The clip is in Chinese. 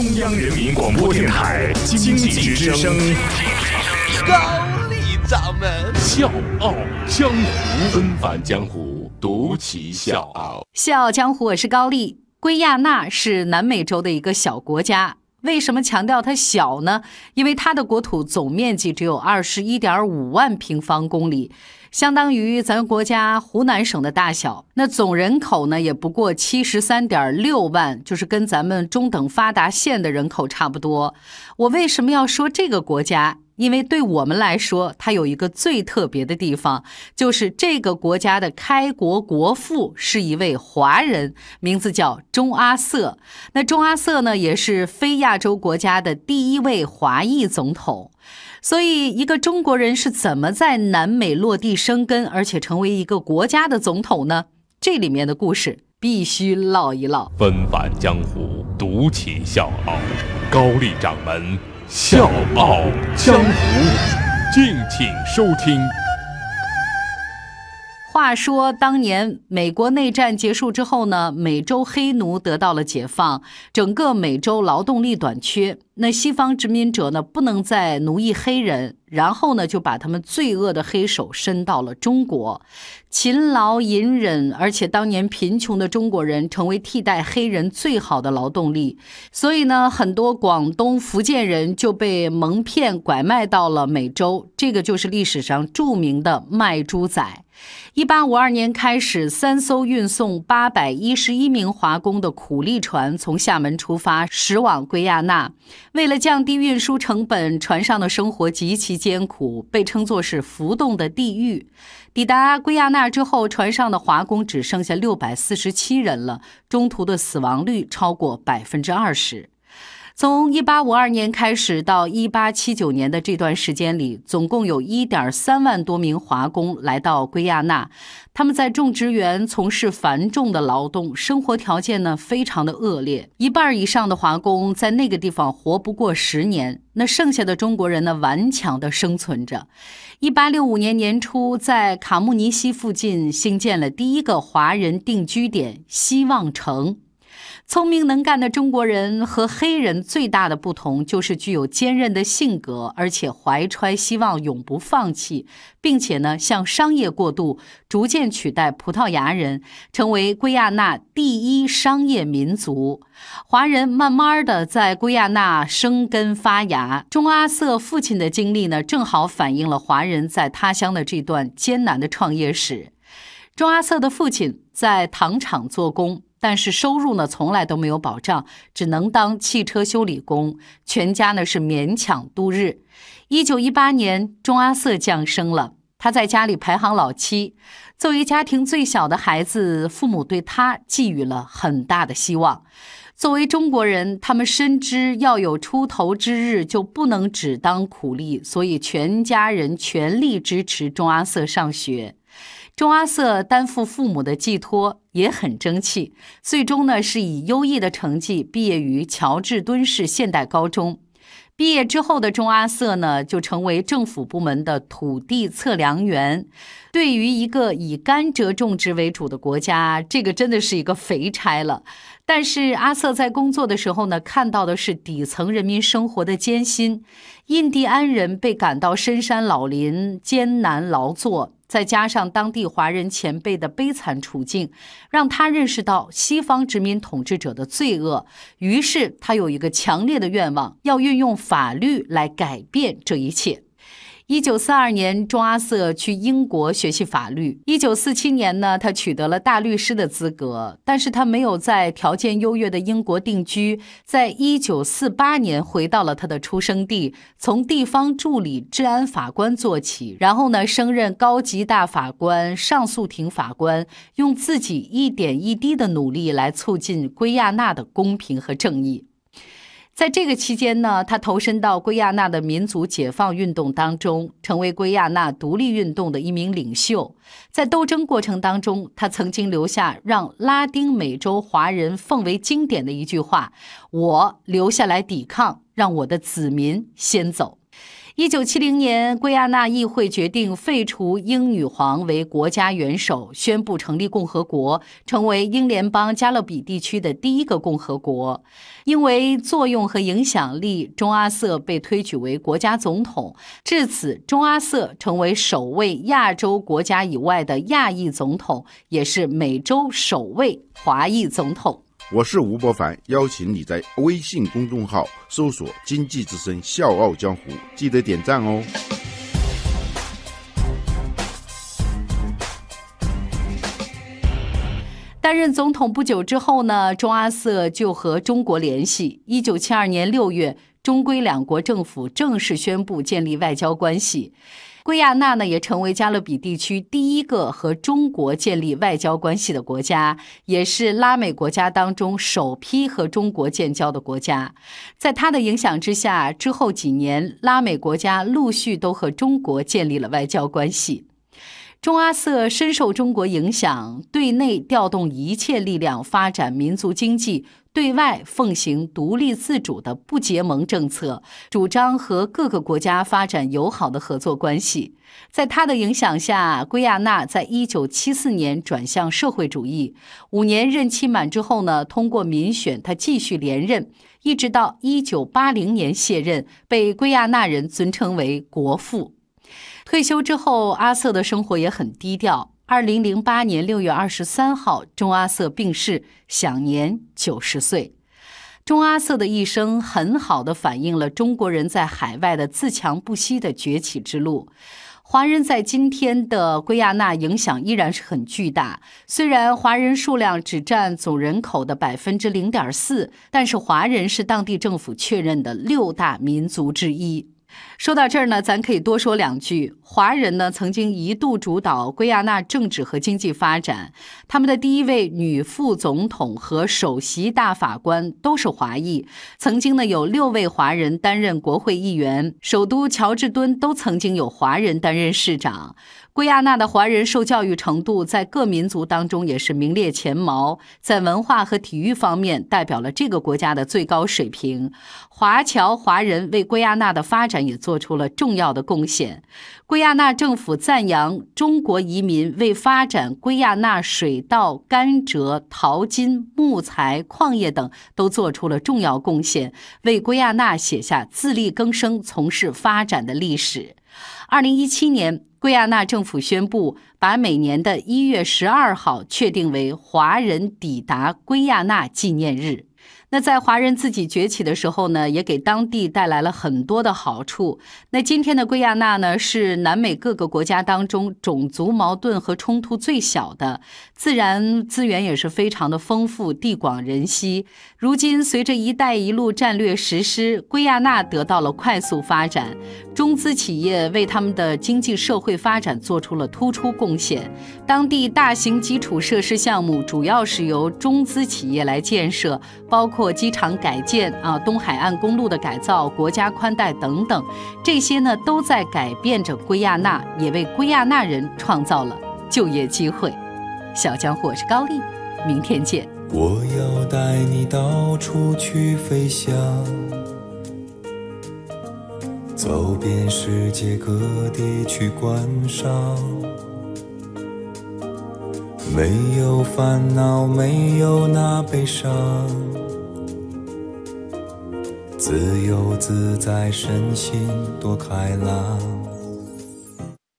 中央人民广播电台经济之声，高丽掌门笑傲江湖，纷繁江湖，独骑笑傲。笑傲江湖，我是高丽。圭亚那是南美洲的一个小国家，为什么强调它小呢？因为它的国土总面积只有二十一点五万平方公里。相当于咱国家湖南省的大小，那总人口呢也不过七十三点六万，就是跟咱们中等发达县的人口差不多。我为什么要说这个国家？因为对我们来说，它有一个最特别的地方，就是这个国家的开国国父是一位华人，名字叫中阿瑟。那中阿瑟呢，也是非亚洲国家的第一位华裔总统。所以，一个中国人是怎么在南美落地生根，而且成为一个国家的总统呢？这里面的故事必须唠一唠。纷返江湖，独起笑傲。高丽掌门笑傲江湖，敬请收听。话说当年美国内战结束之后呢，美洲黑奴得到了解放，整个美洲劳动力短缺。那西方殖民者呢，不能再奴役黑人，然后呢，就把他们罪恶的黑手伸到了中国，勤劳隐忍，而且当年贫穷的中国人成为替代黑人最好的劳动力，所以呢，很多广东、福建人就被蒙骗拐卖到了美洲，这个就是历史上著名的卖猪仔。一八五二年开始，三艘运送八百一十一名华工的苦力船从厦门出发，驶往圭亚那。为了降低运输成本，船上的生活极其艰苦，被称作是浮动的地狱。抵达圭亚那之后，船上的华工只剩下六百四十七人了，中途的死亡率超过百分之二十。从一八五二年开始到一八七九年的这段时间里，总共有一点三万多名华工来到圭亚那。他们在种植园从事繁重的劳动，生活条件呢非常的恶劣。一半以上的华工在那个地方活不过十年，那剩下的中国人呢顽强的生存着。一八六五年年初，在卡穆尼西附近兴建了第一个华人定居点——希望城。聪明能干的中国人和黑人最大的不同就是具有坚韧的性格，而且怀揣希望，永不放弃，并且呢，向商业过渡，逐渐取代葡萄牙人，成为圭亚那第一商业民族。华人慢慢的在圭亚那生根发芽。中阿瑟父亲的经历呢，正好反映了华人在他乡的这段艰难的创业史。中阿瑟的父亲在糖厂做工。但是收入呢，从来都没有保障，只能当汽车修理工，全家呢是勉强度日。一九一八年，钟阿瑟降生了，他在家里排行老七，作为家庭最小的孩子，父母对他寄予了很大的希望。作为中国人，他们深知要有出头之日，就不能只当苦力，所以全家人全力支持钟阿瑟上学。钟阿瑟担负父母的寄托，也很争气。最终呢，是以优异的成绩毕业于乔治敦士现代高中。毕业之后的钟阿瑟呢，就成为政府部门的土地测量员。对于一个以甘蔗种植为主的国家，这个真的是一个肥差了。但是阿瑟在工作的时候呢，看到的是底层人民生活的艰辛。印第安人被赶到深山老林，艰难劳作。再加上当地华人前辈的悲惨处境，让他认识到西方殖民统治者的罪恶。于是他有一个强烈的愿望，要运用法律来改变这一切。一九四二年，钟阿瑟去英国学习法律。一九四七年呢，他取得了大律师的资格，但是他没有在条件优越的英国定居。在一九四八年，回到了他的出生地，从地方助理、治安法官做起，然后呢，升任高级大法官、上诉庭法官，用自己一点一滴的努力来促进圭亚那的公平和正义。在这个期间呢，他投身到圭亚那的民族解放运动当中，成为圭亚那独立运动的一名领袖。在斗争过程当中，他曾经留下让拉丁美洲华人奉为经典的一句话：“我留下来抵抗，让我的子民先走。”一九七零年，圭亚那议会决定废除英女皇为国家元首，宣布成立共和国，成为英联邦加勒比地区的第一个共和国。因为作用和影响力，中阿瑟被推举为国家总统。至此，中阿瑟成为首位亚洲国家以外的亚裔总统，也是美洲首位华裔总统。我是吴伯凡，邀请你在微信公众号搜索“经济之声笑傲江湖”，记得点赞哦。担任总统不久之后呢，中阿瑟就和中国联系。一九七二年六月，中归两国政府正式宣布建立外交关系。圭亚那呢，也成为加勒比地区第一个和中国建立外交关系的国家，也是拉美国家当中首批和中国建交的国家。在他的影响之下，之后几年，拉美国家陆续都和中国建立了外交关系。中阿瑟深受中国影响，对内调动一切力量发展民族经济。对外奉行独立自主的不结盟政策，主张和各个国家发展友好的合作关系。在他的影响下，圭亚那在一九七四年转向社会主义。五年任期满之后呢，通过民选，他继续连任，一直到一九八零年卸任，被圭亚那人尊称为国父。退休之后，阿瑟的生活也很低调。二零零八年六月二十三号，钟阿瑟病逝，享年九十岁。钟阿瑟的一生很好的反映了中国人在海外的自强不息的崛起之路。华人在今天的圭亚那影响依然是很巨大。虽然华人数量只占总人口的百分之零点四，但是华人是当地政府确认的六大民族之一。说到这儿呢，咱可以多说两句。华人呢，曾经一度主导圭亚那政治和经济发展。他们的第一位女副总统和首席大法官都是华裔。曾经呢，有六位华人担任国会议员。首都乔治敦都曾经有华人担任市长。圭亚那的华人受教育程度在各民族当中也是名列前茅，在文化和体育方面代表了这个国家的最高水平。华侨华人为圭亚那的发展也做出了重要的贡献。圭亚那政府赞扬中国移民为发展圭亚那水稻、甘蔗、淘金、木材、矿业等都做出了重要贡献，为圭亚那写下自力更生、从事发展的历史。二零一七年。圭亚那政府宣布，把每年的一月十二号确定为华人抵达圭亚那纪念日。那在华人自己崛起的时候呢，也给当地带来了很多的好处。那今天的圭亚那呢，是南美各个国家当中种族矛盾和冲突最小的，自然资源也是非常的丰富，地广人稀。如今随着“一带一路”战略实施，圭亚那得到了快速发展，中资企业为他们的经济社会发展做出了突出贡献。当地大型基础设施项目主要是由中资企业来建设，包括。或机场改建啊，东海岸公路的改造，国家宽带等等，这些呢都在改变着圭亚那，也为圭亚那人创造了就业机会。小江，我是高丽，明天见。我要带你到处去飞翔，走遍世界各地去观赏，没有烦恼，没有那悲伤。自由自在，身心多开朗。